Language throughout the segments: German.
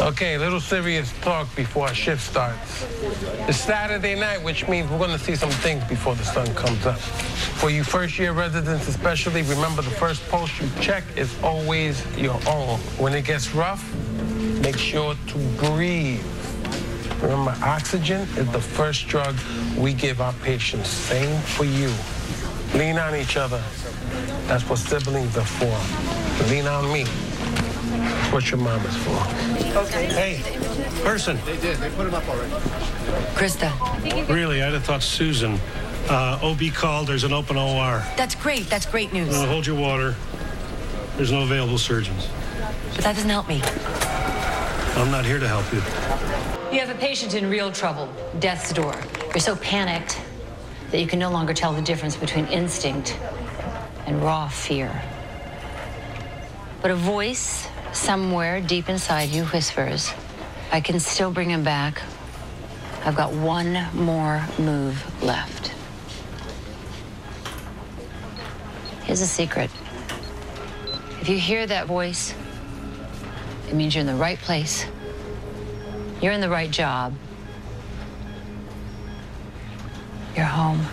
Okay, a little serious talk before our shift starts. It's Saturday night, which means we're going to see some things before the sun comes up. For you first year residents, especially, remember the first post you check is always your own. When it gets rough, make sure to breathe. Remember, oxygen is the first drug we give our patients. Same for you. Lean on each other. That's what siblings are for. Lean on me. That's what your mom is for. Okay. Hey, person. They did. They put him up already. Krista. Really, I'd have thought Susan. Uh, OB called. There's an open OR. That's great. That's great news. Uh, hold your water. There's no available surgeons. But that doesn't help me. I'm not here to help you. You have a patient in real trouble, death's door. You're so panicked that you can no longer tell the difference between instinct and raw fear. But a voice somewhere deep inside you whispers, I can still bring him back. I've got one more move left. Here's a secret. If you hear that voice, it means you're in the right place. You're in the right job. You're home.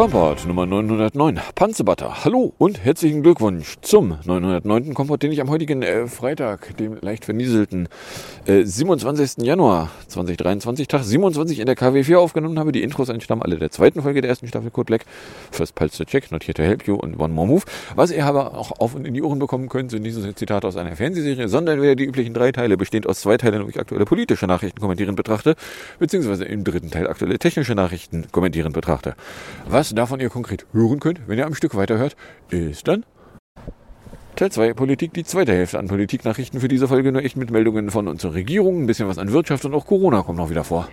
Komport Nummer 909, Panzerbutter. Hallo und herzlichen Glückwunsch zum 909. Komport, den ich am heutigen äh, Freitag, dem leicht vernieselten äh, 27. Januar 2023, Tag 27 in der KW4 aufgenommen habe. Die Intros entstammen alle der zweiten Folge der ersten Staffel Code Black. First Pulse to Check, Not Here to Help You und One More Move. Was ihr aber auch auf und in die Ohren bekommen könnt, sind so Zitate aus einer Fernsehserie, sondern wieder die üblichen drei Teile, bestehend aus zwei Teilen, wo ich aktuelle politische Nachrichten kommentieren betrachte, beziehungsweise im dritten Teil aktuelle technische Nachrichten kommentieren betrachte. Was davon ihr konkret hören könnt, wenn ihr am Stück weiterhört, ist dann Teil 2 Politik, die zweite Hälfte an Politiknachrichten für diese Folge nur echt mit Meldungen von unserer Regierung, ein bisschen was an Wirtschaft und auch Corona kommt noch wieder vor.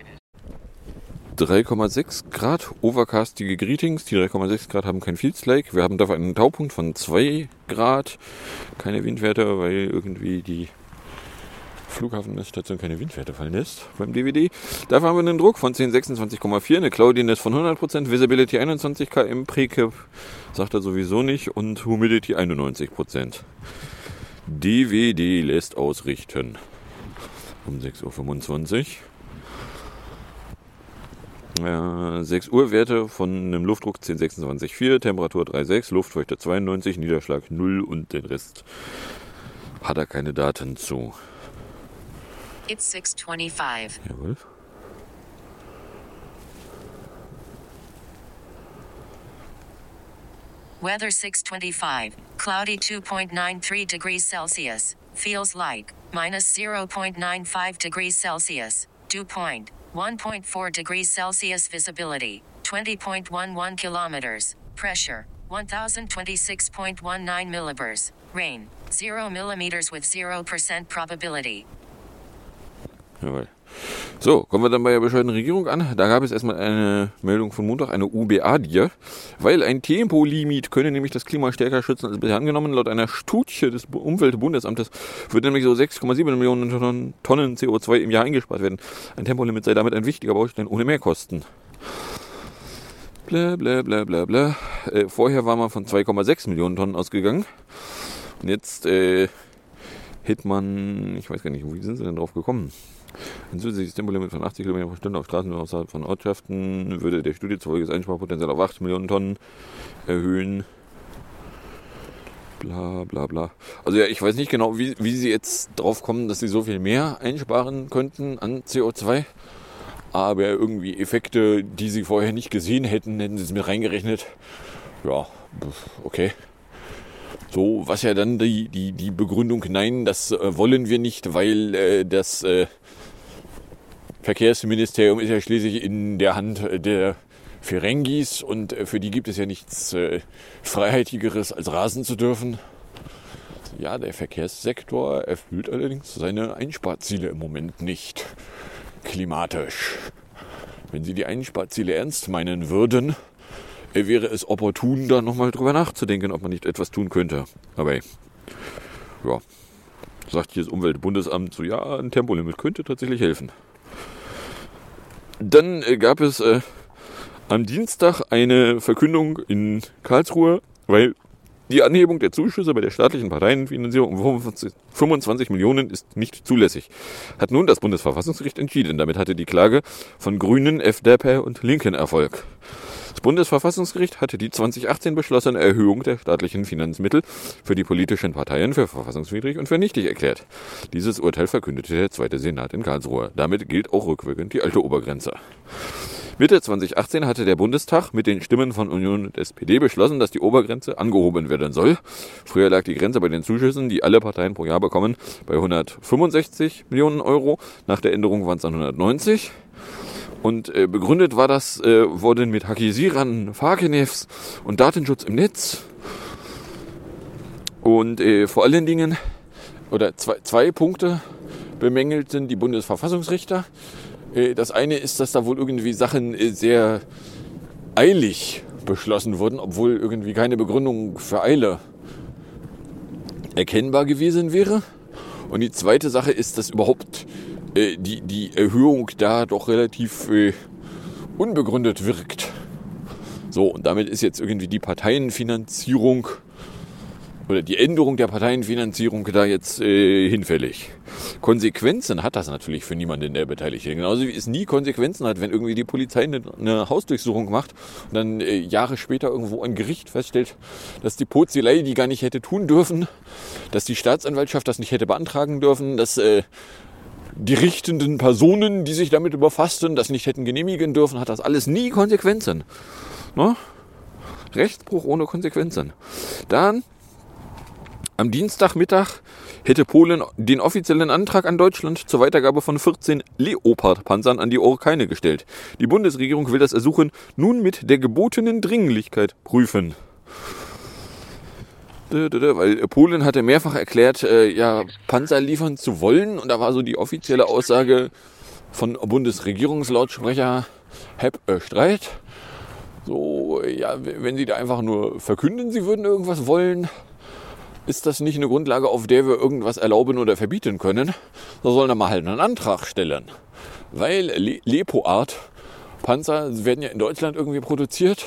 3,6 Grad, overcastige Greetings. Die 3,6 Grad haben kein Fields Lake. Wir haben dafür einen Taupunkt von 2 Grad. Keine Windwerte, weil irgendwie die Flughafenstation keine Windwerte fallen lässt beim DVD. Dafür haben wir einen Druck von 1026,4, eine Cloudiness von 100%, Visibility 21 km, Precap sagt er sowieso nicht und Humidity 91%. DVD lässt ausrichten um 6.25 Uhr. Ja, 6 Uhr Werte von einem Luftdruck 1026,4, Temperatur 3,6, Luftfeuchte 92, Niederschlag 0 und den Rest hat er keine Daten zu. It's 625. Jawohl. Weather 625. Cloudy 2.93 degrees Celsius. Feels like minus 0.95 degrees Celsius. Dew point 1.4 degrees Celsius. Visibility 20.11 kilometers. Pressure 1026.19 millibars. Rain 0 millimeters with 0% probability. Jawohl. So, kommen wir dann bei der bescheuerten Regierung an. Da gab es erstmal eine Meldung von Montag, eine UBA-Dir, weil ein Tempolimit könne nämlich das Klima stärker schützen als bisher angenommen. Laut einer Studie des Umweltbundesamtes würde nämlich so 6,7 Millionen Tonnen CO2 im Jahr eingespart werden. Ein Tempolimit sei damit ein wichtiger Baustein ohne Mehrkosten. Bla bla bla bla bla. Äh, vorher war man von 2,6 Millionen Tonnen ausgegangen. Und jetzt äh, hätte man, ich weiß gar nicht, wie sind sie denn drauf gekommen? Ein zusätzliches Tempolimit von 80 km pro Stunde auf Straßen außerhalb von Ortschaften würde der Studie zufolge das Einsparpotenzial auf 8 Millionen Tonnen erhöhen. Bla bla bla. Also ja, ich weiß nicht genau, wie, wie sie jetzt drauf kommen, dass sie so viel mehr einsparen könnten an CO2. Aber irgendwie Effekte, die sie vorher nicht gesehen hätten, hätten sie es mit reingerechnet. Ja, okay. So, was ja dann die, die, die Begründung, nein, das äh, wollen wir nicht, weil äh, das äh, Verkehrsministerium ist ja schließlich in der Hand der Ferengis und äh, für die gibt es ja nichts äh, Freiheitigeres als rasen zu dürfen. Ja, der Verkehrssektor erfüllt allerdings seine Einsparziele im Moment nicht. Klimatisch. Wenn Sie die Einsparziele ernst meinen würden, äh, wäre es opportun, da nochmal drüber nachzudenken, ob man nicht etwas tun könnte. Aber ja, sagt hier das Umweltbundesamt so, ja, ein Tempolimit könnte tatsächlich helfen. Dann äh, gab es äh, am Dienstag eine Verkündung in Karlsruhe, weil die Anhebung der Zuschüsse bei der staatlichen Parteienfinanzierung um 25 Millionen ist nicht zulässig. Hat nun das Bundesverfassungsgericht entschieden. Damit hatte die Klage von Grünen, FDP und Linken Erfolg. Das Bundesverfassungsgericht hatte die 2018 beschlossene Erhöhung der staatlichen Finanzmittel für die politischen Parteien für verfassungswidrig und für nichtig erklärt. Dieses Urteil verkündete der Zweite Senat in Karlsruhe. Damit gilt auch rückwirkend die alte Obergrenze. Mitte 2018 hatte der Bundestag mit den Stimmen von Union und SPD beschlossen, dass die Obergrenze angehoben werden soll. Früher lag die Grenze bei den Zuschüssen, die alle Parteien pro Jahr bekommen, bei 165 Millionen Euro. Nach der Änderung waren es dann 190. Und äh, begründet war das, äh, worden mit Hakisierern, Fakenevs und Datenschutz im Netz. Und äh, vor allen Dingen, oder zwei, zwei Punkte bemängelten die Bundesverfassungsrichter. Äh, das eine ist, dass da wohl irgendwie Sachen äh, sehr eilig beschlossen wurden, obwohl irgendwie keine Begründung für Eile erkennbar gewesen wäre. Und die zweite Sache ist, dass überhaupt äh, die, die Erhöhung da doch relativ äh, unbegründet wirkt. So, und damit ist jetzt irgendwie die Parteienfinanzierung oder die Änderung der Parteienfinanzierung da jetzt äh, hinfällig. Konsequenzen hat das natürlich für niemanden, der beteiligt ist. Genauso wie es nie Konsequenzen hat, wenn irgendwie die Polizei eine, eine Hausdurchsuchung macht und dann äh, Jahre später irgendwo ein Gericht feststellt, dass die Pozilei die gar nicht hätte tun dürfen, dass die Staatsanwaltschaft das nicht hätte beantragen dürfen, dass äh, die richtenden Personen, die sich damit überfassten, das nicht hätten genehmigen dürfen, hat das alles nie Konsequenzen. Ne? Rechtsbruch ohne Konsequenzen. Dann am Dienstagmittag hätte Polen den offiziellen Antrag an Deutschland zur Weitergabe von 14 Leopard-Panzern an die Ukraine gestellt. Die Bundesregierung will das Ersuchen nun mit der gebotenen Dringlichkeit prüfen. Weil Polen hatte mehrfach erklärt, äh, ja, Panzer liefern zu wollen. Und da war so die offizielle Aussage von Bundesregierungslautsprecher, äh, Streit. So, ja, wenn sie da einfach nur verkünden, sie würden irgendwas wollen, ist das nicht eine Grundlage, auf der wir irgendwas erlauben oder verbieten können. Da sollen wir mal halt einen Antrag stellen. Weil Le Leopard Panzer werden ja in Deutschland irgendwie produziert.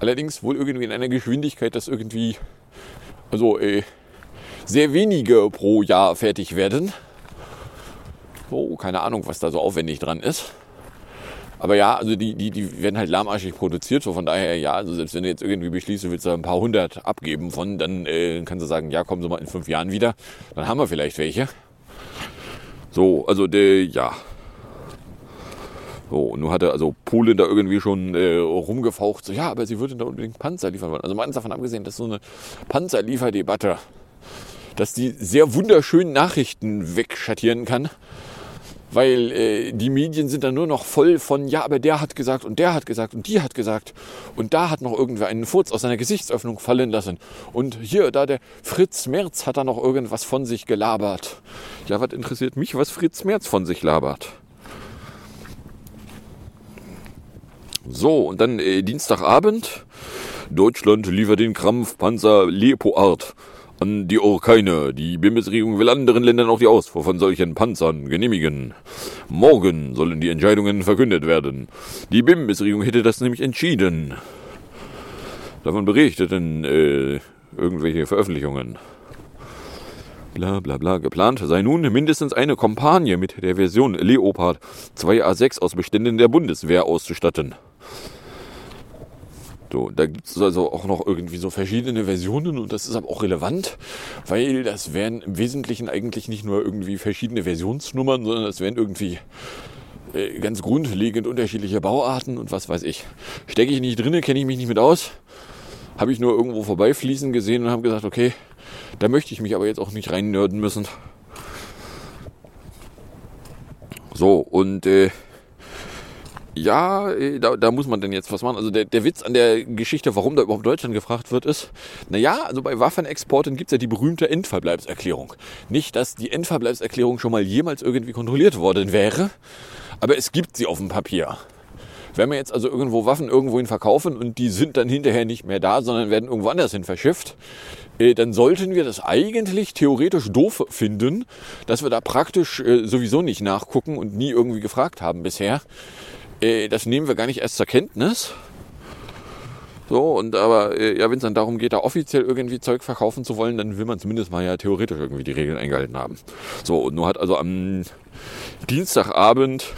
Allerdings wohl irgendwie in einer Geschwindigkeit, dass irgendwie also äh, sehr wenige pro Jahr fertig werden. So, keine Ahnung, was da so aufwendig dran ist. Aber ja, also die, die, die werden halt lahmarschig produziert, so von daher, ja, also selbst wenn du jetzt irgendwie beschließt, du willst da ein paar hundert abgeben von, dann äh, kannst du sagen, ja, kommen Sie mal in fünf Jahren wieder, dann haben wir vielleicht welche. So, also der, ja. So, und nun hatte also Polen da irgendwie schon äh, rumgefaucht, so, ja, aber sie würden da unbedingt Panzer liefern wollen. Also mal davon abgesehen, dass so eine Panzerlieferdebatte, dass die sehr wunderschönen Nachrichten wegschattieren kann, weil äh, die Medien sind dann nur noch voll von, ja, aber der hat gesagt und der hat gesagt und die hat gesagt und da hat noch irgendwer einen Furz aus seiner Gesichtsöffnung fallen lassen und hier, da der Fritz Merz hat da noch irgendwas von sich gelabert. Ja, was interessiert mich, was Fritz Merz von sich labert? So, und dann äh, Dienstagabend. Deutschland liefert den Krampfpanzer Leopard an die Ukraine. Die Bundesregierung will anderen Ländern auch die Ausfuhr von solchen Panzern genehmigen. Morgen sollen die Entscheidungen verkündet werden. Die Bundesregierung hätte das nämlich entschieden. Davon berichteten äh, irgendwelche Veröffentlichungen. Bla bla bla. Geplant sei nun mindestens eine Kampagne mit der Version Leopard 2A6 aus Beständen der Bundeswehr auszustatten. So, da gibt es also auch noch irgendwie so verschiedene Versionen und das ist aber auch relevant, weil das wären im Wesentlichen eigentlich nicht nur irgendwie verschiedene Versionsnummern, sondern das wären irgendwie äh, ganz grundlegend unterschiedliche Bauarten und was weiß ich. Stecke ich nicht drin, kenne ich mich nicht mit aus. Habe ich nur irgendwo vorbeifließen gesehen und habe gesagt, okay, da möchte ich mich aber jetzt auch nicht rein nörden müssen. So, und äh, ja, äh, da, da muss man denn jetzt was machen. Also der, der Witz an der Geschichte, warum da überhaupt Deutschland gefragt wird, ist, naja, also bei Waffenexporten gibt's ja die berühmte Endverbleibserklärung. Nicht, dass die Endverbleibserklärung schon mal jemals irgendwie kontrolliert worden wäre, aber es gibt sie auf dem Papier. Wenn wir jetzt also irgendwo Waffen irgendwohin verkaufen und die sind dann hinterher nicht mehr da, sondern werden irgendwo anders hin verschifft, äh, dann sollten wir das eigentlich theoretisch doof finden, dass wir da praktisch äh, sowieso nicht nachgucken und nie irgendwie gefragt haben bisher. Äh, das nehmen wir gar nicht erst zur Kenntnis. So, und aber, ja, wenn es dann darum geht, da offiziell irgendwie Zeug verkaufen zu wollen, dann will man zumindest mal ja theoretisch irgendwie die Regeln eingehalten haben. So, und nur hat also am Dienstagabend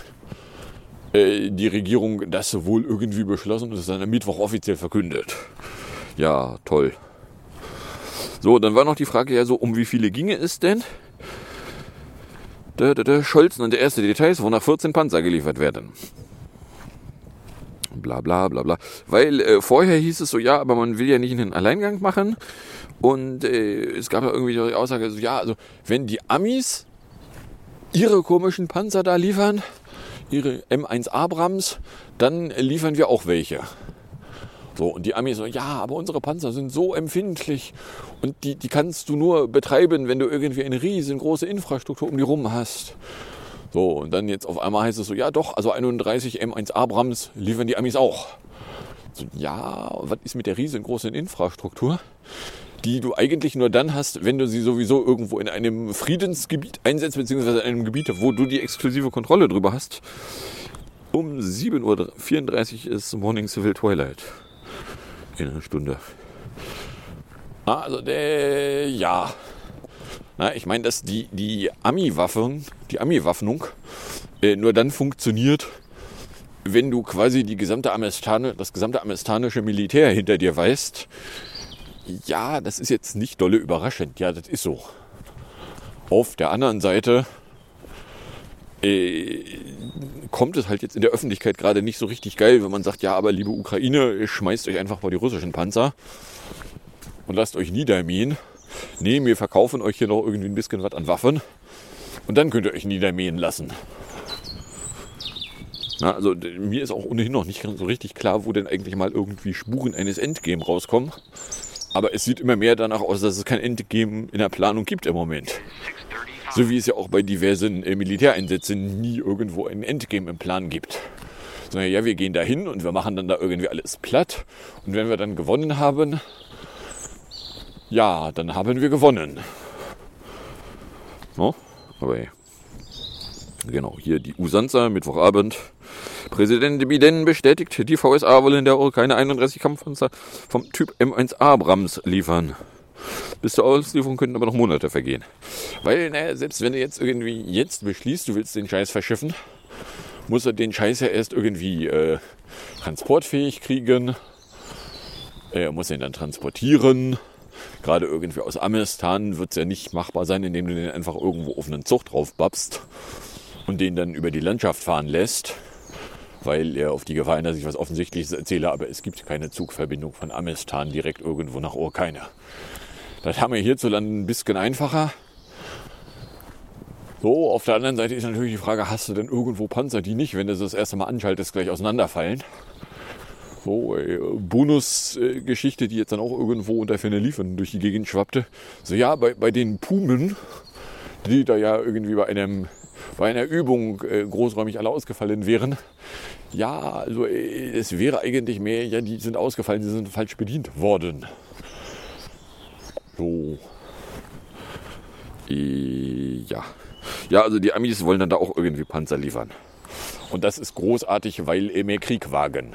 äh, die Regierung das wohl irgendwie beschlossen und es dann am Mittwoch offiziell verkündet. Ja, toll. So, dann war noch die Frage ja so, um wie viele ginge es denn? Der, der, der Scholz und der erste Details, wonach 14 Panzer geliefert werden bla bla bla bla. Weil äh, vorher hieß es so, ja, aber man will ja nicht einen Alleingang machen. Und äh, es gab ja irgendwie die Aussage, so, ja, also wenn die Amis ihre komischen Panzer da liefern, ihre M1 Abrams, dann liefern wir auch welche. So, und die Amis so, ja, aber unsere Panzer sind so empfindlich und die, die kannst du nur betreiben, wenn du irgendwie eine riesengroße Infrastruktur um die rum hast. So, und dann jetzt auf einmal heißt es so, ja doch, also 31 M1 Abrams liefern die Amis auch. So, ja, was ist mit der riesengroßen Infrastruktur, die du eigentlich nur dann hast, wenn du sie sowieso irgendwo in einem Friedensgebiet einsetzt, beziehungsweise in einem Gebiet, wo du die exklusive Kontrolle drüber hast. Um 7.34 Uhr ist Morning Civil Twilight. In einer Stunde. Also, der, ja, na, ich meine, dass die, die Ami-Waffen, die Ami-Waffnung äh, nur dann funktioniert, wenn du quasi die gesamte das gesamte amerikanische Militär hinter dir weißt. Ja, das ist jetzt nicht dolle überraschend. Ja, das ist so. Auf der anderen Seite äh, kommt es halt jetzt in der Öffentlichkeit gerade nicht so richtig geil, wenn man sagt, ja, aber liebe Ukraine, schmeißt euch einfach mal die russischen Panzer und lasst euch niedermähen nee, wir verkaufen euch hier noch irgendwie ein bisschen was an Waffen und dann könnt ihr euch niedermähen lassen. Na, also mir ist auch ohnehin noch nicht so richtig klar, wo denn eigentlich mal irgendwie Spuren eines Endgame rauskommen. Aber es sieht immer mehr danach aus, dass es kein Endgame in der Planung gibt im Moment. So wie es ja auch bei diversen äh, Militäreinsätzen nie irgendwo ein Endgame im Plan gibt. Sondern ja, wir gehen da hin und wir machen dann da irgendwie alles platt. Und wenn wir dann gewonnen haben, ja, dann haben wir gewonnen. No? Aber genau, hier die Usanza, Mittwochabend. Präsident Biden bestätigt, die VSA wollen der keine 31 Kampfpanzer vom Typ M1 Abrams liefern. Bis zur Auslieferung könnten aber noch Monate vergehen. Weil, naja, selbst wenn du jetzt irgendwie jetzt beschließt, du willst den Scheiß verschiffen, muss er den Scheiß ja erst irgendwie äh, transportfähig kriegen. Er muss ihn dann transportieren gerade irgendwie aus Amistan wird es ja nicht machbar sein, indem du den einfach irgendwo auf einen Zug drauf babst und den dann über die Landschaft fahren lässt, weil er auf die Gefahr hin, dass ich was Offensichtliches erzähle, aber es gibt keine Zugverbindung von Amistan direkt irgendwo nach Urkeine. Das haben wir hierzulande ein bisschen einfacher. So, auf der anderen Seite ist natürlich die Frage, hast du denn irgendwo Panzer, die nicht, wenn du das erste Mal anschaltest, gleich auseinanderfallen? So, äh, Bonusgeschichte, die jetzt dann auch irgendwo unter Ferne liefern durch die Gegend schwappte. So, ja, bei, bei den Pumen, die da ja irgendwie bei einem bei einer Übung äh, großräumig alle ausgefallen wären. Ja, also äh, es wäre eigentlich mehr, ja, die sind ausgefallen, sie sind falsch bedient worden. So. Äh, ja. Ja, also die Amis wollen dann da auch irgendwie Panzer liefern. Und das ist großartig, weil mehr Krieg wagen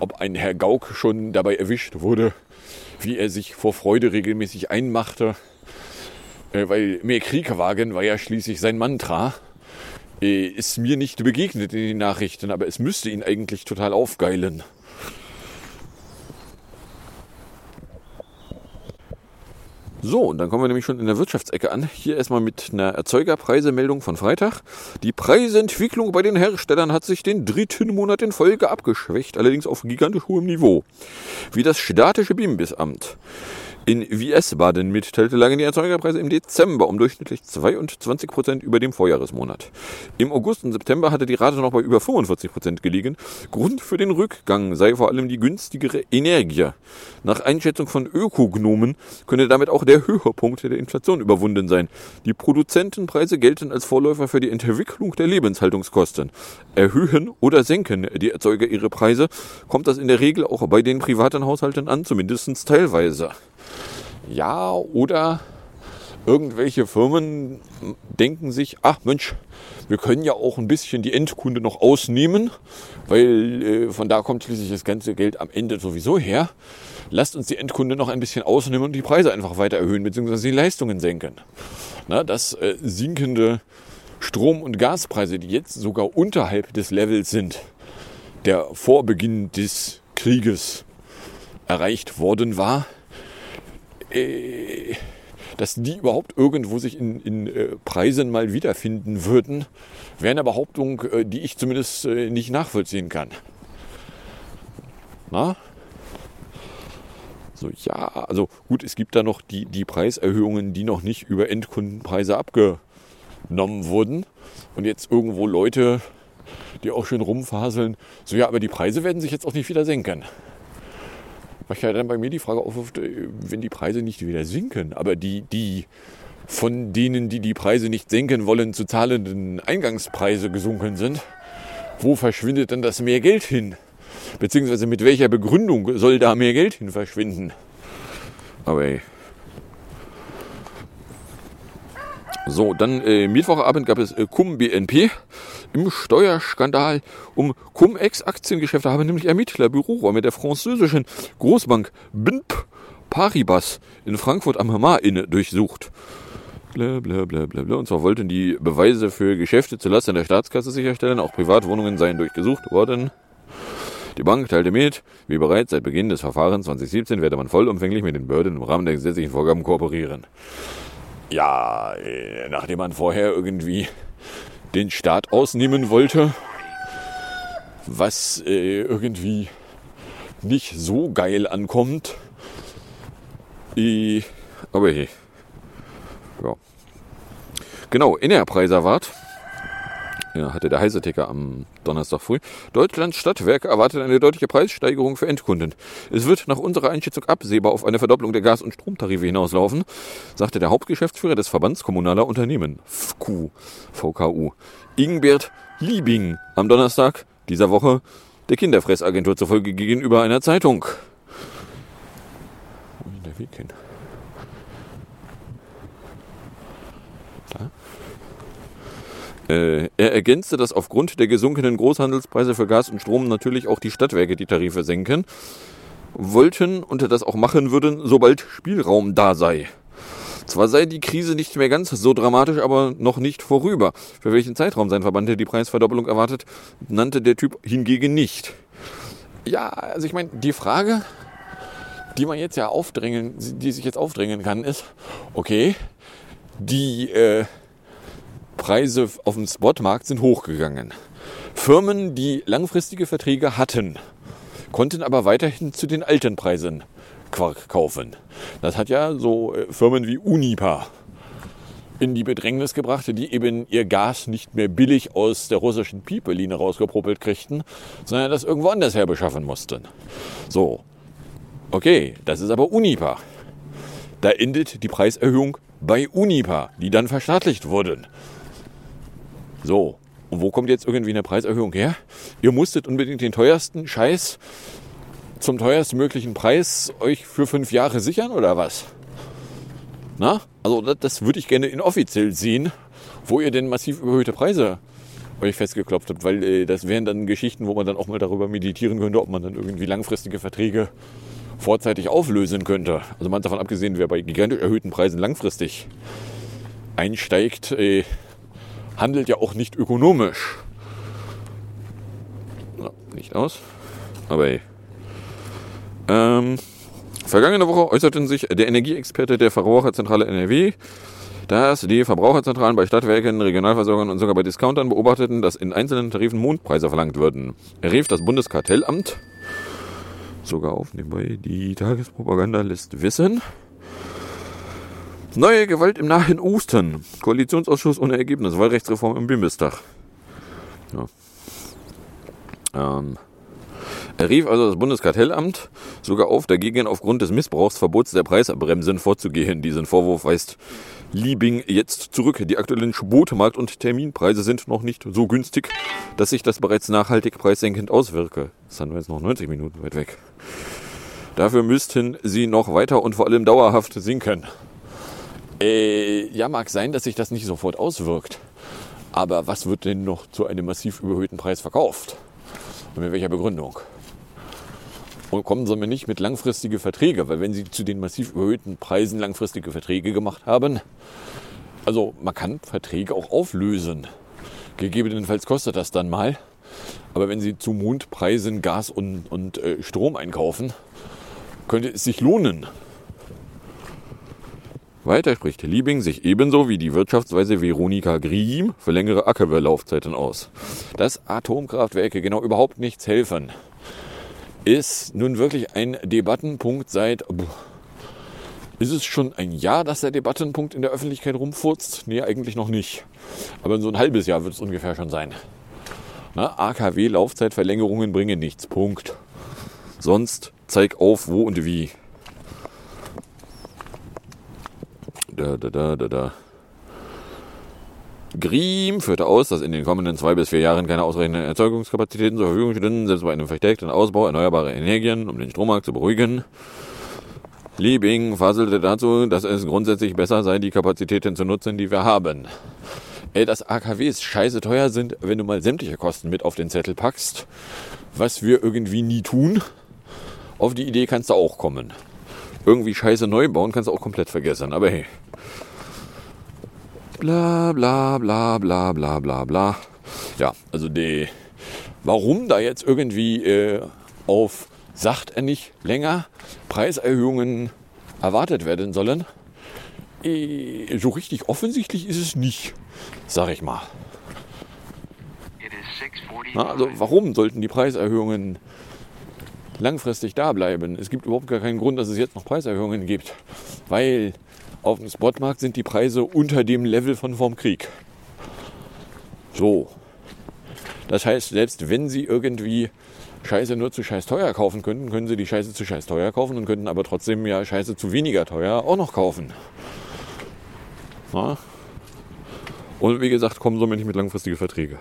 ob ein Herr Gauck schon dabei erwischt wurde, wie er sich vor Freude regelmäßig einmachte. Äh, weil mehr Krieg wagen war ja schließlich sein Mantra. Äh, ist mir nicht begegnet in den Nachrichten, aber es müsste ihn eigentlich total aufgeilen. So, und dann kommen wir nämlich schon in der Wirtschaftsecke an. Hier erstmal mit einer Erzeugerpreisemeldung von Freitag. Die Preisentwicklung bei den Herstellern hat sich den dritten Monat in Folge abgeschwächt, allerdings auf gigantisch hohem Niveau. Wie das statische BIMBIS-Amt In Wiesbaden mitteilte, lagen die Erzeugerpreise im Dezember um durchschnittlich 22 Prozent über dem Vorjahresmonat. Im August und September hatte die Rate noch bei über 45 Prozent gelegen. Grund für den Rückgang sei vor allem die günstigere Energie. Nach Einschätzung von Ökognomen könne damit auch der Höhepunkt der Inflation überwunden sein. Die Produzentenpreise gelten als Vorläufer für die Entwicklung der Lebenshaltungskosten. Erhöhen oder senken die Erzeuger ihre Preise, kommt das in der Regel auch bei den privaten Haushalten an, zumindest teilweise. Ja, oder irgendwelche Firmen denken sich, ach Mensch, wir können ja auch ein bisschen die Endkunde noch ausnehmen, weil äh, von da kommt schließlich das ganze Geld am Ende sowieso her. Lasst uns die Endkunde noch ein bisschen ausnehmen und die Preise einfach weiter erhöhen, beziehungsweise die Leistungen senken. Na, dass äh, sinkende Strom- und Gaspreise, die jetzt sogar unterhalb des Levels sind, der vor Beginn des Krieges erreicht worden war, äh, dass die überhaupt irgendwo sich in, in äh, Preisen mal wiederfinden würden, wäre eine Behauptung, äh, die ich zumindest äh, nicht nachvollziehen kann. Na? So, ja, also gut, es gibt da noch die, die Preiserhöhungen, die noch nicht über Endkundenpreise abgenommen wurden. Und jetzt irgendwo Leute, die auch schön rumfaseln, so ja, aber die Preise werden sich jetzt auch nicht wieder senken. Was ja dann bei mir die Frage aufwirft, äh, wenn die Preise nicht wieder sinken, aber die, die von denen, die die Preise nicht senken wollen, zu zahlenden Eingangspreise gesunken sind, wo verschwindet denn das mehr Geld hin? Beziehungsweise mit welcher Begründung soll da mehr Geld hin verschwinden? Aber ey. So, dann äh, Mittwochabend gab es äh, Cum BNP im Steuerskandal um Cum-Ex-Aktiengeschäfte haben nämlich Ermittler Büroräume der französischen Großbank BNP Paribas in Frankfurt am Main durchsucht. Bla, bla, bla, bla, bla. Und zwar wollten die Beweise für Geschäfte zulasten der Staatskasse sicherstellen. Auch Privatwohnungen seien durchgesucht worden. Die Bank teilte mit, wie bereits seit Beginn des Verfahrens 2017 werde man vollumfänglich mit den Behörden im Rahmen der gesetzlichen Vorgaben kooperieren. Ja, äh, nachdem man vorher irgendwie den Staat ausnehmen wollte, was äh, irgendwie nicht so geil ankommt. Äh, aber hey. Ja. Genau, Innerpreiserwart. Ja, hatte der Heise-Ticker am Donnerstag früh. Deutschlands Stadtwerke erwartet eine deutliche Preissteigerung für Endkunden. Es wird nach unserer Einschätzung absehbar auf eine Verdopplung der Gas- und Stromtarife hinauslaufen, sagte der Hauptgeschäftsführer des Verbands Kommunaler Unternehmen, FQ, VKU, Ingbert Liebing, am Donnerstag dieser Woche der Kinderfressagentur zufolge gegenüber einer Zeitung. Wo ist der Weg hin? Da. Äh, er ergänzte, dass aufgrund der gesunkenen Großhandelspreise für Gas und Strom natürlich auch die Stadtwerke die Tarife senken wollten und das auch machen würden, sobald Spielraum da sei. Zwar sei die Krise nicht mehr ganz so dramatisch, aber noch nicht vorüber. Für welchen Zeitraum sein Verband die Preisverdoppelung erwartet, nannte der Typ hingegen nicht. Ja, also ich meine, die Frage, die man jetzt ja aufdrängen, die sich jetzt aufdrängen kann, ist, okay, die äh, Preise auf dem Spotmarkt sind hochgegangen. Firmen, die langfristige Verträge hatten, konnten aber weiterhin zu den alten Preisen Quark kaufen. Das hat ja so äh, Firmen wie Unipa in die Bedrängnis gebracht, die eben ihr Gas nicht mehr billig aus der russischen Pipeline rausgeproppelt kriegten, sondern das irgendwo anders her beschaffen mussten. So, okay, das ist aber Unipa. Da endet die Preiserhöhung bei Unipa, die dann verstaatlicht wurden. So, und wo kommt jetzt irgendwie eine Preiserhöhung her? Ihr musstet unbedingt den teuersten Scheiß zum teuersten möglichen Preis euch für fünf Jahre sichern oder was? Na? Also das, das würde ich gerne inoffiziell sehen, wo ihr denn massiv überhöhte Preise euch festgeklopft habt, weil äh, das wären dann Geschichten, wo man dann auch mal darüber meditieren könnte, ob man dann irgendwie langfristige Verträge vorzeitig auflösen könnte. Also man davon abgesehen, wer bei gigantisch erhöhten Preisen langfristig einsteigt, äh, handelt ja auch nicht ökonomisch. Nicht aus. Aber ey. Ähm, vergangene Woche äußerten sich der Energieexperte der Verbraucherzentrale NRW, dass die Verbraucherzentralen bei Stadtwerken, Regionalversorgern und sogar bei Discountern beobachteten, dass in einzelnen Tarifen Mondpreise verlangt würden. Er rief das Bundeskartellamt sogar auf, nebenbei die Tagespropaganda lässt wissen, Neue Gewalt im Nahen Osten. Koalitionsausschuss ohne Ergebnis. Wahlrechtsreform im Bundestag. Ja. Ähm. Er rief also das Bundeskartellamt sogar auf, dagegen aufgrund des Missbrauchsverbots der Preisbremsen vorzugehen. Diesen Vorwurf weist Liebing jetzt zurück. Die aktuellen Spotemarkt- und Terminpreise sind noch nicht so günstig, dass sich das bereits nachhaltig preissenkend auswirke. Das haben wir jetzt noch 90 Minuten weit weg. Dafür müssten sie noch weiter und vor allem dauerhaft sinken. Äh, ja, mag sein, dass sich das nicht sofort auswirkt. Aber was wird denn noch zu einem massiv überhöhten Preis verkauft? Und mit welcher Begründung? Und kommen Sie mir nicht mit langfristige Verträge, weil wenn Sie zu den massiv überhöhten Preisen langfristige Verträge gemacht haben, also man kann Verträge auch auflösen. Gegebenenfalls kostet das dann mal. Aber wenn Sie zu Mondpreisen Gas und, und äh, Strom einkaufen, könnte es sich lohnen. Weiter spricht Liebing sich ebenso wie die Wirtschaftsweise Veronika Griem für längere Ackerbau-Laufzeiten aus. Dass Atomkraftwerke genau überhaupt nichts helfen, ist nun wirklich ein Debattenpunkt seit. Ist es schon ein Jahr, dass der Debattenpunkt in der Öffentlichkeit rumfurzt? Nee, eigentlich noch nicht. Aber in so ein halbes Jahr wird es ungefähr schon sein. AKW-Laufzeitverlängerungen bringen nichts. Punkt. Sonst zeig auf, wo und wie. Da, da, da, da, da. Griem führte aus, dass in den kommenden zwei bis vier Jahren keine ausreichenden Erzeugungskapazitäten zur Verfügung stehen, selbst bei einem verstärkten Ausbau erneuerbarer Energien, um den Strommarkt zu beruhigen. Liebing faselte dazu, dass es grundsätzlich besser sei, die Kapazitäten zu nutzen, die wir haben. Ey, dass AKWs scheiße teuer sind, wenn du mal sämtliche Kosten mit auf den Zettel packst, was wir irgendwie nie tun, auf die Idee kannst du auch kommen. Irgendwie scheiße neu bauen kannst du auch komplett vergessen, aber hey. Bla bla bla bla bla bla bla. Ja, also die, warum da jetzt irgendwie äh, auf, sagt er nicht länger, Preiserhöhungen erwartet werden sollen, äh, so richtig offensichtlich ist es nicht, sag ich mal. Na, also warum sollten die Preiserhöhungen langfristig da bleiben? Es gibt überhaupt gar keinen Grund, dass es jetzt noch Preiserhöhungen gibt, weil auf dem Spotmarkt sind die Preise unter dem Level von vorm Krieg. So. Das heißt, selbst wenn Sie irgendwie Scheiße nur zu scheiß teuer kaufen könnten, können Sie die Scheiße zu scheiß teuer kaufen und könnten aber trotzdem ja Scheiße zu weniger teuer auch noch kaufen. Na? Und wie gesagt, kommen somit nicht mit langfristigen Verträgen.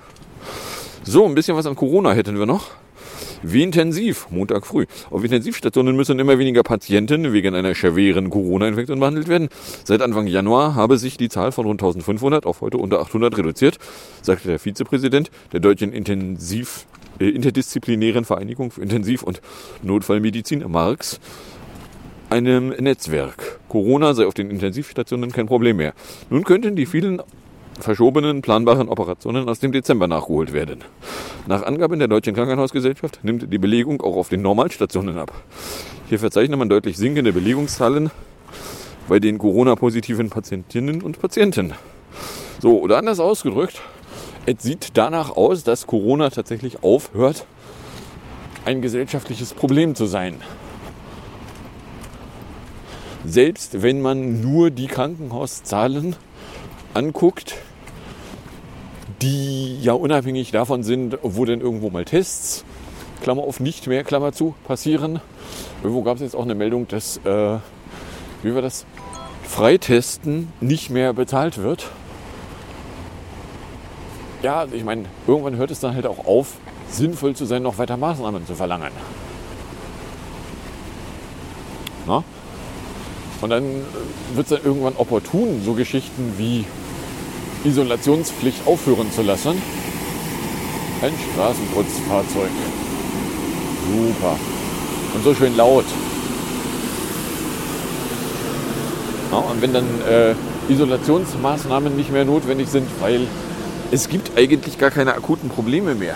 So, ein bisschen was an Corona hätten wir noch. Wie intensiv, Montag früh. Auf Intensivstationen müssen immer weniger Patienten wegen einer schweren Corona-Infektion behandelt werden. Seit Anfang Januar habe sich die Zahl von rund 1500 auf heute unter 800 reduziert, sagte der Vizepräsident der Deutschen Intensiv, äh, Interdisziplinären Vereinigung für Intensiv- und Notfallmedizin, Marx, einem Netzwerk. Corona sei auf den Intensivstationen kein Problem mehr. Nun könnten die vielen verschobenen planbaren Operationen aus dem Dezember nachgeholt werden. Nach Angaben der Deutschen Krankenhausgesellschaft nimmt die Belegung auch auf den Normalstationen ab. Hier verzeichnet man deutlich sinkende Belegungszahlen bei den Corona-positiven Patientinnen und Patienten. So, oder anders ausgedrückt, es sieht danach aus, dass Corona tatsächlich aufhört, ein gesellschaftliches Problem zu sein. Selbst wenn man nur die Krankenhauszahlen anguckt, die ja unabhängig davon sind, wo denn irgendwo mal Tests, Klammer auf, nicht mehr, Klammer zu, passieren. Irgendwo gab es jetzt auch eine Meldung, dass, äh, wie war das, Freitesten nicht mehr bezahlt wird. Ja, ich meine, irgendwann hört es dann halt auch auf, sinnvoll zu sein, noch weiter Maßnahmen zu verlangen. Na? Und dann wird es dann irgendwann opportun, so Geschichten wie Isolationspflicht aufhören zu lassen. Ein Straßenputzfahrzeug. Super. Und so schön laut. Ja, und wenn dann äh, Isolationsmaßnahmen nicht mehr notwendig sind, weil es gibt eigentlich gar keine akuten Probleme mehr.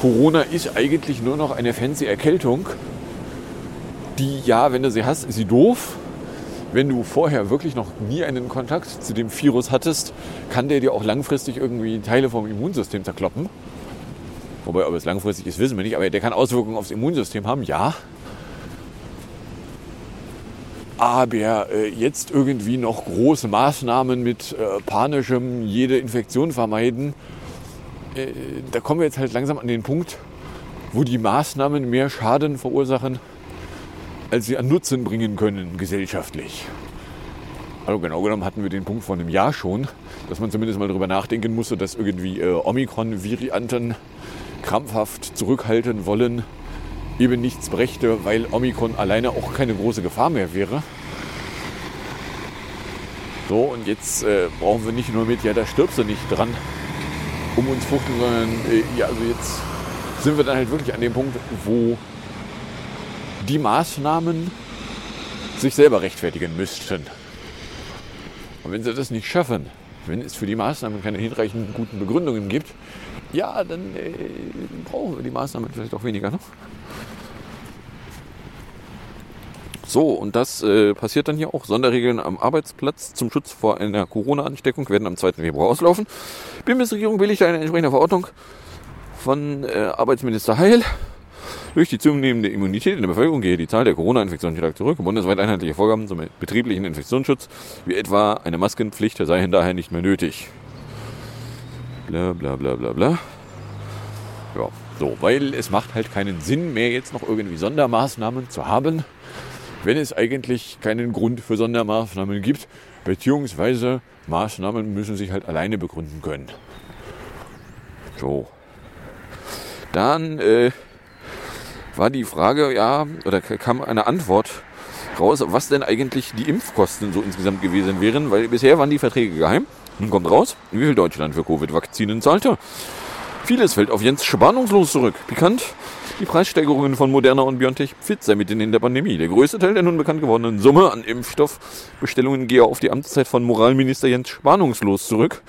Corona ist eigentlich nur noch eine fancy Erkältung, die, ja, wenn du sie hast, ist sie doof. Wenn du vorher wirklich noch nie einen Kontakt zu dem Virus hattest, kann der dir auch langfristig irgendwie Teile vom Immunsystem zerkloppen. Wobei, ob es langfristig ist, wissen wir nicht, aber der kann Auswirkungen aufs Immunsystem haben, ja. Aber äh, jetzt irgendwie noch große Maßnahmen mit äh, panischem jede Infektion vermeiden, äh, da kommen wir jetzt halt langsam an den Punkt, wo die Maßnahmen mehr Schaden verursachen, als sie an Nutzen bringen können gesellschaftlich. Also genau genommen hatten wir den Punkt vor einem Jahr schon, dass man zumindest mal darüber nachdenken musste, dass irgendwie äh, Omikron-Varianten krampfhaft zurückhalten wollen, eben nichts brächte, weil Omikron alleine auch keine große Gefahr mehr wäre. So, und jetzt äh, brauchen wir nicht nur mit, ja, da stirbst du nicht dran, um uns fuchteln, sondern äh, ja, also jetzt sind wir dann halt wirklich an dem Punkt, wo die Maßnahmen sich selber rechtfertigen müssten. Und wenn sie das nicht schaffen, wenn es für die Maßnahmen keine hinreichend guten Begründungen gibt, ja, dann äh, brauchen wir die Maßnahmen vielleicht auch weniger. Ne? So, und das äh, passiert dann hier auch. Sonderregeln am Arbeitsplatz zum Schutz vor einer Corona-Ansteckung werden am 2. Februar auslaufen. Bundesregierung billigte eine entsprechende Verordnung von äh, Arbeitsminister Heil. Durch die zunehmende Immunität in der Bevölkerung gehe die Zahl der Corona-Infektionen stark zurück. Bundesweit einheitliche Vorgaben zum betrieblichen Infektionsschutz, wie etwa eine Maskenpflicht, seien daher nicht mehr nötig. Bla bla bla bla bla. Ja, so, weil es macht halt keinen Sinn mehr, jetzt noch irgendwie Sondermaßnahmen zu haben, wenn es eigentlich keinen Grund für Sondermaßnahmen gibt, beziehungsweise Maßnahmen müssen sich halt alleine begründen können. So. Dann äh, war die Frage, ja, oder kam eine Antwort raus, was denn eigentlich die Impfkosten so insgesamt gewesen wären, weil bisher waren die Verträge geheim. Nun kommt raus, wie viel Deutschland für Covid-Vakzinen zahlte. Vieles fällt auf Jens spannungslos zurück. Pikant, die Preissteigerungen von Moderna und BioNTech Pfizer mitten in der Pandemie. Der größte Teil der nun bekannt gewordenen Summe an Impfstoffbestellungen gehe auf die Amtszeit von Moralminister Jens spannungslos zurück.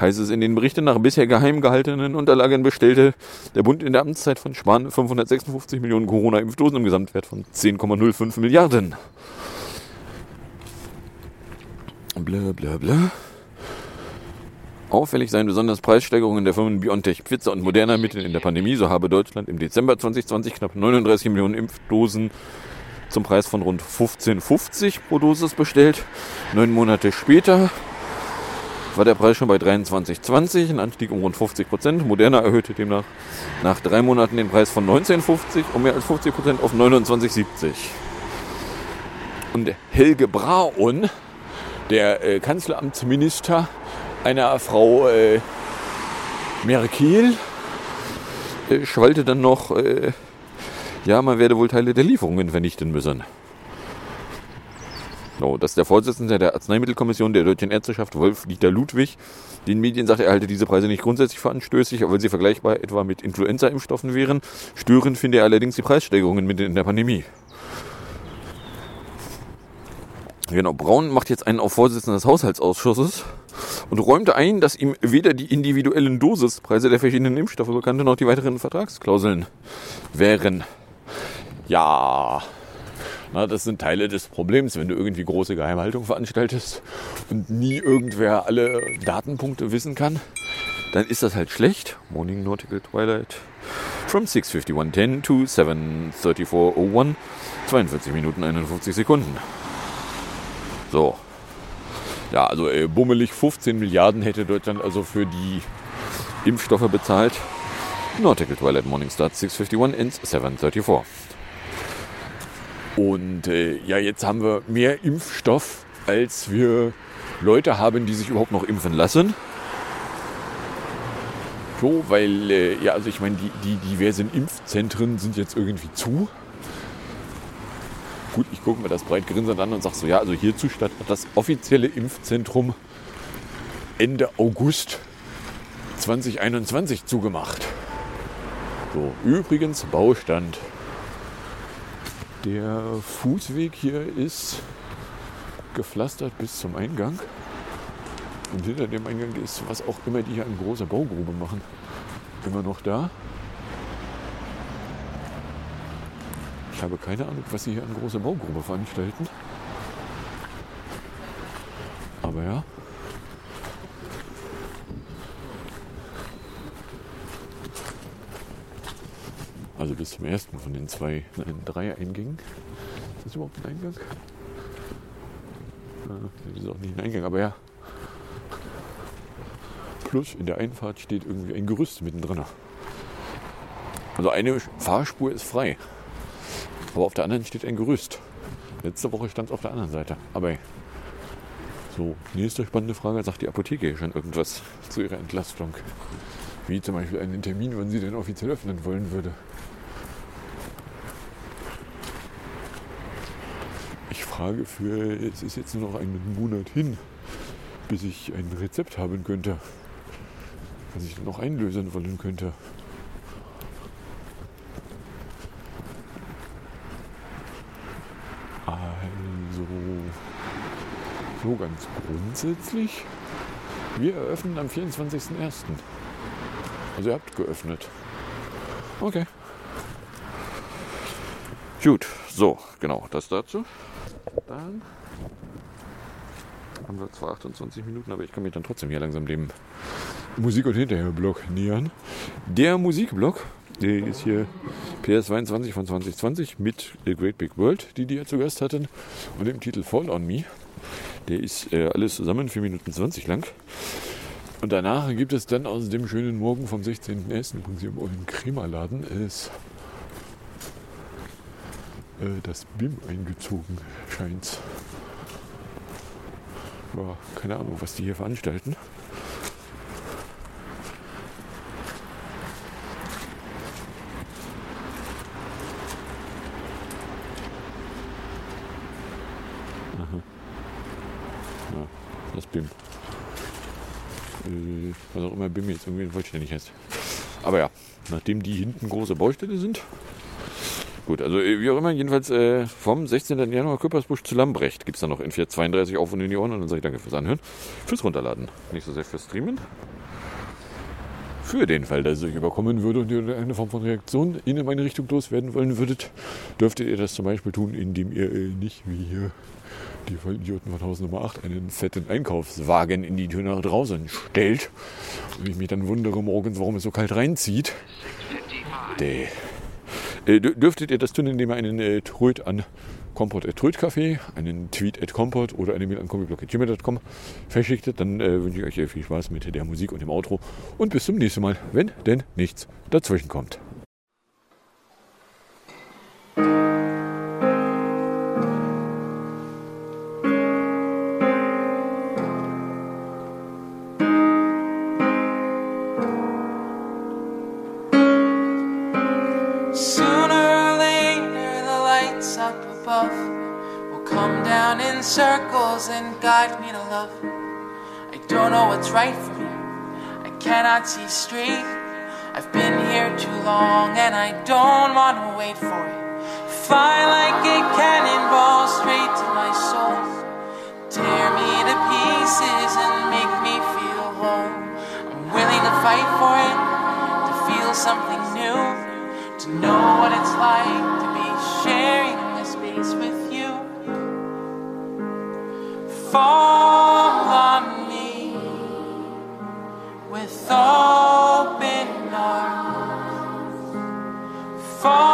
Heißt es in den Berichten nach bisher geheim gehaltenen Unterlagen bestellte der Bund in der Amtszeit von Spahn 556 Millionen Corona-Impfdosen im Gesamtwert von 10,05 Milliarden. Bla bla bla. Auffällig seien besonders Preissteigerungen der Firmen BioNTech, Pfizer und Moderna mitten in der Pandemie. So habe Deutschland im Dezember 2020 knapp 39 Millionen Impfdosen zum Preis von rund 15,50 pro Dosis bestellt. Neun Monate später war der Preis schon bei 23,20, ein Anstieg um rund 50 Prozent. Moderna erhöhte demnach nach drei Monaten den Preis von 19,50 um mehr als 50 Prozent auf 29,70. Und Helge Braun, der äh, Kanzleramtsminister einer Frau äh, Merkel, äh, schwallte dann noch, äh, ja, man werde wohl Teile der Lieferungen vernichten müssen. So, dass der Vorsitzende der Arzneimittelkommission der Deutschen Ärzteschaft, Wolf-Dieter Ludwig, den Medien sagte, er halte diese Preise nicht grundsätzlich für anstößig, weil sie vergleichbar etwa mit Influenza-Impfstoffen wären. Störend finde er allerdings die Preissteigerungen mitten in der Pandemie. Genau, Braun macht jetzt einen auf Vorsitzenden des Haushaltsausschusses und räumte ein, dass ihm weder die individuellen Dosispreise der verschiedenen Impfstoffe bekannte noch die weiteren Vertragsklauseln wären. Ja, na, das sind Teile des Problems, wenn du irgendwie große Geheimhaltung veranstaltest und nie irgendwer alle Datenpunkte wissen kann, dann ist das halt schlecht. Morning Nautical Twilight from 6.51.10 to 7.34.01 42 Minuten 51 Sekunden. So. Ja, also äh, bummelig 15 Milliarden hätte Deutschland also für die Impfstoffe bezahlt. Nautical Twilight Morning Start 6.51 ends 7.34. Und äh, ja, jetzt haben wir mehr Impfstoff, als wir Leute haben, die sich überhaupt noch impfen lassen. So, weil, äh, ja, also ich meine, die, die diversen Impfzentren sind jetzt irgendwie zu. Gut, ich gucke mir das breit grinsend an und sage so, ja, also hierzu statt hat das offizielle Impfzentrum Ende August 2021 zugemacht. So, übrigens Baustand der Fußweg hier ist gepflastert bis zum Eingang. Und hinter dem Eingang ist, was auch immer die hier eine große Baugrube machen, immer noch da. Ich habe keine Ahnung, was sie hier an große Baugrube veranstalten. Aber ja. Also bis zum ersten von den zwei, nein, drei Eingängen. Ist das überhaupt ein Eingang? Das ist auch nicht ein Eingang, aber ja. Plus in der Einfahrt steht irgendwie ein Gerüst mittendrin. Also eine Fahrspur ist frei. Aber auf der anderen steht ein Gerüst. Letzte Woche stand es auf der anderen Seite. Aber so, nächste spannende Frage. Sagt die Apotheke schon irgendwas zu ihrer Entlastung? Wie zum Beispiel einen Termin, wann sie denn offiziell öffnen wollen würde. Frage für, es ist jetzt nur noch einen Monat hin, bis ich ein Rezept haben könnte, was ich noch einlösen wollen könnte. Also, so ganz grundsätzlich, wir eröffnen am 24.01. Also ihr habt geöffnet. Okay. Gut, so, genau, das dazu. Dann haben wir zwar 28 Minuten, aber ich kann mich dann trotzdem hier langsam dem Musik- und Hinterher-Blog nähern. Der Musikblog, der ist hier PS22 von 2020 mit The Great Big World, die die ja zu Gast hatten, und dem Titel Fall on Me. Der ist äh, alles zusammen 4 Minuten 20 lang. Und danach gibt es dann aus dem schönen Morgen vom 16.01. übrigens hier im Kremerladen ist äh, das BIM eingezogen, scheint. Ja, keine Ahnung, was die hier veranstalten. Aha. Ja, das BIM. Äh, was auch immer BIM jetzt irgendwie vollständig heißt. Aber ja, nachdem die hinten große Baustelle sind, Gut, also äh, wie auch immer, jedenfalls äh, vom 16. Januar Köppersbusch zu Lambrecht gibt es dann noch in 432 auf und in die Ohren. Und dann sage ich danke fürs Anhören, fürs Runterladen, nicht so sehr fürs Streamen. Für den Fall, dass es euch überkommen würde und ihr eine Form von Reaktion in meine Richtung loswerden wollen würdet, dürftet ihr das zum Beispiel tun, indem ihr äh, nicht wie hier die Vollidioten von Haus Nummer 8 einen fetten Einkaufswagen in die Tür nach draußen stellt und ich mich dann wundere morgens, warum es so kalt reinzieht. Däh. Äh, dür- dürftet ihr das tun, indem ihr einen äh, Tröd an Kompott at Trödcafé, einen Tweet at Kompott oder eine Mail an comicblog.gmail.com verschicktet, dann äh, wünsche ich euch äh, viel Spaß mit der Musik und dem Outro und bis zum nächsten Mal, wenn denn nichts dazwischen kommt. Guide me to love. I don't know what's right for me. I cannot see straight. I've been here too long and I don't want to wait for it. Fly like a cannonball straight to my soul. Tear me to pieces and make me feel whole. I'm willing to fight for it, to feel something new to know what it's like to be sharing this space with you. Fall on me with open arms. Fall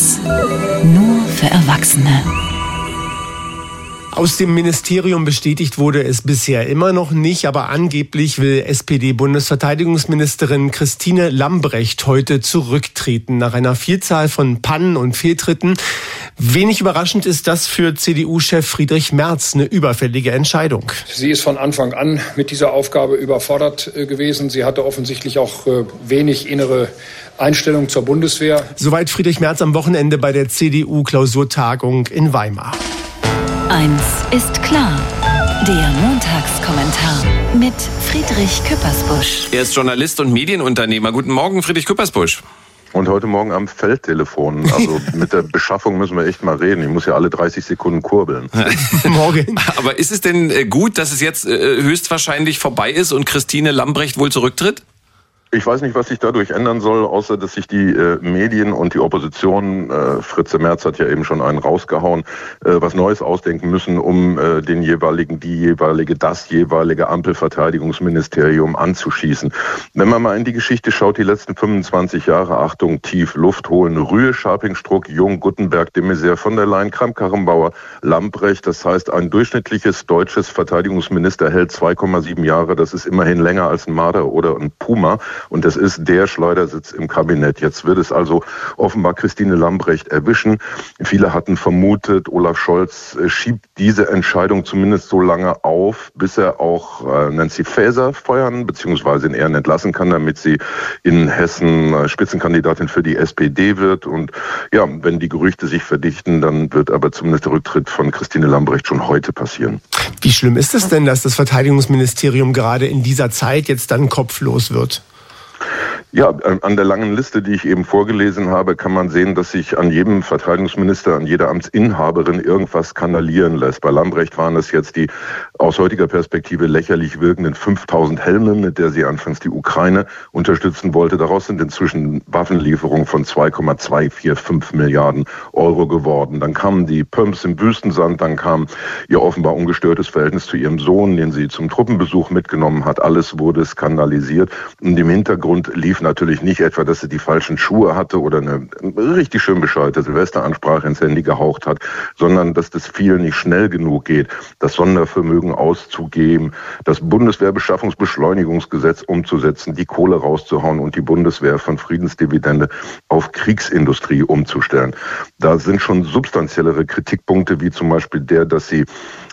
1. Nur für Erwachsene. Aus dem Ministerium bestätigt wurde es bisher immer noch nicht, aber angeblich will SPD-Bundesverteidigungsministerin Christine Lambrecht heute zurücktreten nach einer Vielzahl von Pannen und Fehltritten. Wenig überraschend ist das für CDU-Chef Friedrich Merz eine überfällige Entscheidung. Sie ist von Anfang an mit dieser Aufgabe überfordert äh, gewesen. Sie hatte offensichtlich auch äh, wenig innere Einstellung zur Bundeswehr. Soweit Friedrich Merz am Wochenende bei der CDU-Klausurtagung in Weimar. Eins ist klar. Der Montagskommentar mit Friedrich Küppersbusch. Er ist Journalist und Medienunternehmer. Guten Morgen, Friedrich Küppersbusch. Und heute Morgen am Feldtelefon. Also mit der Beschaffung müssen wir echt mal reden. Ich muss ja alle 30 Sekunden kurbeln. Morgen. Aber ist es denn äh, gut, dass es jetzt äh, höchstwahrscheinlich vorbei ist und Christine Lambrecht wohl zurücktritt? Ich weiß nicht, was sich dadurch ändern soll, außer dass sich die äh, Medien und die Opposition, äh, Fritze Merz hat ja eben schon einen rausgehauen, äh, was Neues ausdenken müssen, um äh, den jeweiligen, die jeweilige, das jeweilige Ampelverteidigungsministerium anzuschießen. Wenn man mal in die Geschichte schaut, die letzten 25 Jahre, Achtung, tief Luft holen, Rühe, Scharpingstruck, Jung, Guttenberg, de Maizière, von der Leyen, Kramp-Karrenbauer, Lamprecht, das heißt, ein durchschnittliches deutsches Verteidigungsminister hält 2,7 Jahre, das ist immerhin länger als ein Marder oder ein Puma. Und das ist der Schleudersitz im Kabinett. Jetzt wird es also offenbar Christine Lambrecht erwischen. Viele hatten vermutet, Olaf Scholz äh, schiebt diese Entscheidung zumindest so lange auf, bis er auch äh, Nancy Faeser feuern bzw. in Ehren entlassen kann, damit sie in Hessen äh, Spitzenkandidatin für die SPD wird. Und ja, wenn die Gerüchte sich verdichten, dann wird aber zumindest der Rücktritt von Christine Lambrecht schon heute passieren. Wie schlimm ist es denn, dass das Verteidigungsministerium gerade in dieser Zeit jetzt dann kopflos wird? Ja, an der langen Liste, die ich eben vorgelesen habe, kann man sehen, dass sich an jedem Verteidigungsminister, an jeder Amtsinhaberin irgendwas skandalieren lässt. Bei Lambrecht waren es jetzt die aus heutiger Perspektive lächerlich wirkenden 5000 Helme, mit der sie anfangs die Ukraine unterstützen wollte. Daraus sind inzwischen Waffenlieferungen von 2,245 Milliarden Euro geworden. Dann kamen die Pumps im Wüstensand, dann kam ihr offenbar ungestörtes Verhältnis zu ihrem Sohn, den sie zum Truppenbesuch mitgenommen hat. Alles wurde skandalisiert. Und im Hintergrund lief natürlich nicht etwa, dass sie die falschen Schuhe hatte oder eine richtig schön bescheuerte Silvesteransprache ins Handy gehaucht hat, sondern dass das viel nicht schnell genug geht, das Sondervermögen auszugeben, das Bundeswehrbeschaffungsbeschleunigungsgesetz umzusetzen, die Kohle rauszuhauen und die Bundeswehr von Friedensdividende auf Kriegsindustrie umzustellen. Da sind schon substanziellere Kritikpunkte, wie zum Beispiel der, dass sie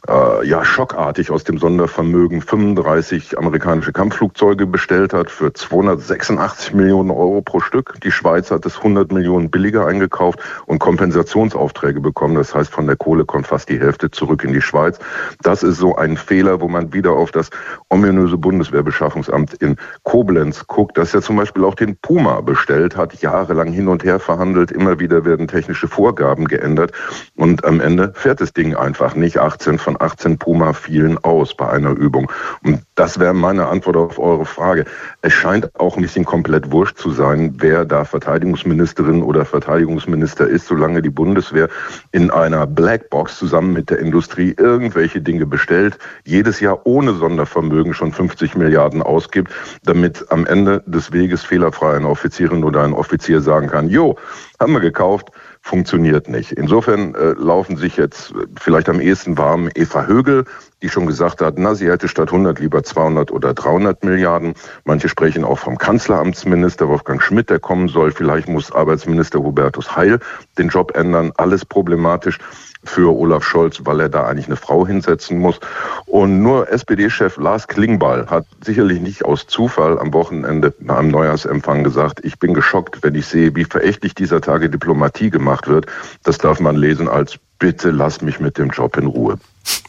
äh, ja schockartig aus dem Sondervermögen 35 amerikanische Kampfflugzeuge bestellt hat für 286 Millionen Euro pro Stück. Die Schweiz hat es 100 Millionen billiger eingekauft und Kompensationsaufträge bekommen. Das heißt, von der Kohle kommt fast die Hälfte zurück in die Schweiz. Das ist so ein Fehler, wo man wieder auf das ominöse Bundeswehrbeschaffungsamt in Koblenz guckt, das ja zum Beispiel auch den Puma bestellt hat, jahrelang hin und her verhandelt. Immer wieder werden technische Vorgaben geändert und am Ende fährt das Ding einfach nicht. 18 von 18 Puma fielen aus bei einer Übung. Und das wäre meine Antwort auf eure Frage. Es scheint auch ein bisschen komplett wurscht zu sein, wer da Verteidigungsministerin oder Verteidigungsminister ist, solange die Bundeswehr in einer Blackbox zusammen mit der Industrie irgendwelche Dinge bestellt, jedes Jahr ohne Sondervermögen schon 50 Milliarden ausgibt, damit am Ende des Weges fehlerfrei eine Offizierin oder ein Offizier sagen kann, jo, haben wir gekauft, funktioniert nicht. Insofern äh, laufen sich jetzt vielleicht am ehesten warm Eva Högel, die schon gesagt hat, na, sie hätte statt 100 lieber 200 oder 300 Milliarden. Manche sprechen auch vom Kanzleramtsminister Wolfgang Schmidt, der kommen soll. Vielleicht muss Arbeitsminister Hubertus Heil den Job ändern. Alles problematisch für Olaf Scholz, weil er da eigentlich eine Frau hinsetzen muss. Und nur SPD-Chef Lars Klingbeil hat sicherlich nicht aus Zufall am Wochenende nach einem Neujahrsempfang gesagt, ich bin geschockt, wenn ich sehe, wie verächtlich dieser Tage Diplomatie gemacht wird. Das darf man lesen als bitte lass mich mit dem Job in Ruhe.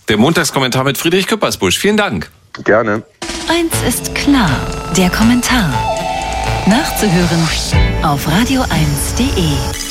Der Montagskommentar mit Friedrich Küppersbusch. Vielen Dank. Gerne. Eins ist klar, der Kommentar. Nachzuhören auf radio1.de.